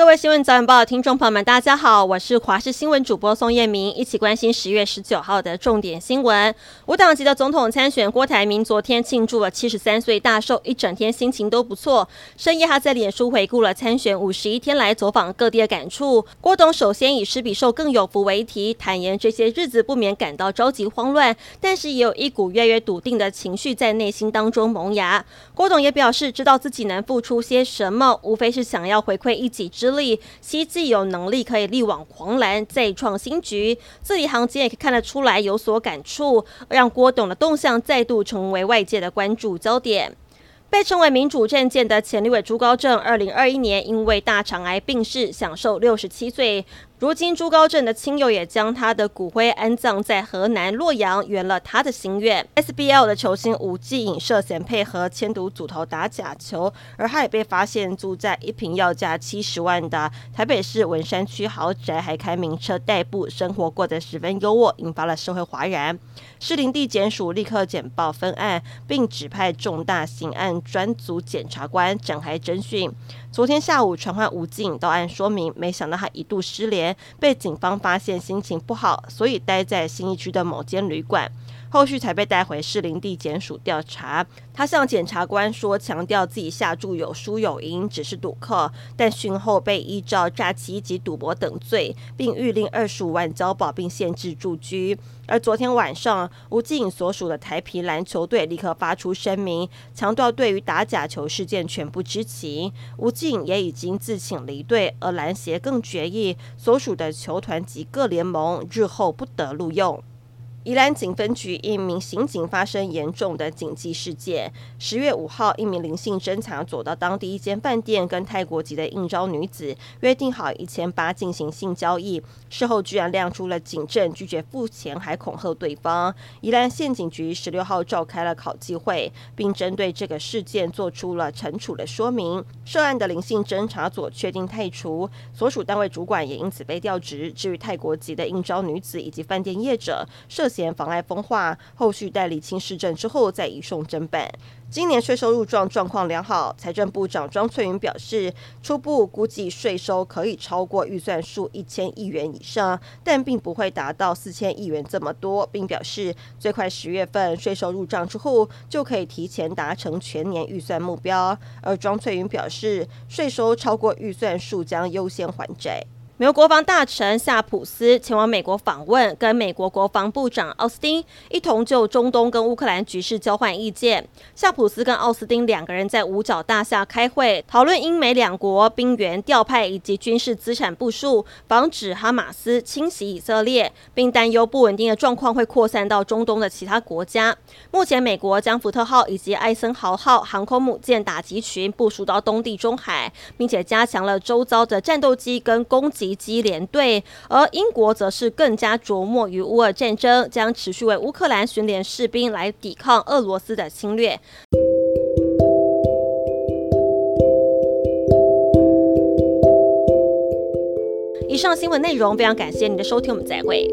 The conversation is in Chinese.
各位新闻早晚报的听众朋友们，大家好，我是华视新闻主播宋燕明，一起关心十月十九号的重点新闻。无党籍的总统参选郭台铭昨天庆祝了七十三岁大寿，一整天心情都不错。深夜他在脸书回顾了参选五十一天来走访各地的感触。郭董首先以“施比受更有福”为题，坦言这些日子不免感到着急慌乱，但是也有一股越来越笃定的情绪在内心当中萌芽。郭董也表示，知道自己能付出些什么，无非是想要回馈一己之力。希冀有能力可以力挽狂澜，再创新局。字里行间也可以看得出来有所感触，让郭董的动向再度成为外界的关注焦点。被称为民主政见的前立委朱高正，二零二一年因为大肠癌病逝，享受六十七岁。如今，朱高正的亲友也将他的骨灰安葬在河南洛阳，圆了他的心愿。SBL 的球星吴季颖涉嫌配合签赌组头打假球，而他也被发现住在一瓶要价七十万的台北市文山区豪宅，还开名车代步，生活过得十分优渥，引发了社会哗然。士林地检署立刻简报分案，并指派重大刑案专组检察官展开侦讯。昨天下午传唤吴季颖到案说明，没想到他一度失联，被警方发现心情不好，所以待在新一区的某间旅馆。后续才被带回士林地检署调查。他向检察官说，强调自己下注有输有赢，只是赌客。但讯后被依照诈欺及赌博等罪，并预令二十五万交保，并限制住居。而昨天晚上，吴季颖所属的台啤篮球队立刻发出声明，强调对于打假球事件全不知情。吴季颖也已经自请离队，而篮协更决议，所属的球团及各联盟日后不得录用。宜兰警分局一名刑警发生严重的警记事件。十月五号，一名林姓侦查走到当地一间饭店，跟泰国籍的应招女子约定好一千八进行性交易，事后居然亮出了警证，拒绝付钱，还恐吓对方。宜兰县警局十六号召开了考纪会，并针对这个事件做出了惩处的说明。涉案的林姓侦查组确定汰除，所属单位主管也因此被调职。至于泰国籍的应招女子以及饭店业者涉嫌妨碍风化，后续待理清市政之后再移送侦办。今年税收入状状况良好，财政部长庄翠云表示，初步估计税收可以超过预算数一千亿元以上，但并不会达到四千亿元这么多，并表示最快十月份税收入账之后就可以提前达成全年预算目标。而庄翠云表示，税收超过预算数将优先还债。美国国防大臣夏普斯前往美国访问，跟美国国防部长奥斯汀一同就中东跟乌克兰局势交换意见。夏普斯跟奥斯汀两个人在五角大厦开会，讨论英美两国兵员调派以及军事资产部署，防止哈马斯侵袭以色列，并担忧不稳定的状况会扩散到中东的其他国家。目前，美国将福特号以及艾森豪号航空母舰打击群部署到东地中海，并且加强了周遭的战斗机跟攻击机联队，而英国则是更加着墨于乌俄战争，将持续为乌克兰训练士兵来抵抗俄罗斯的侵略。以上新闻内容非常感谢您的收听，我们再会。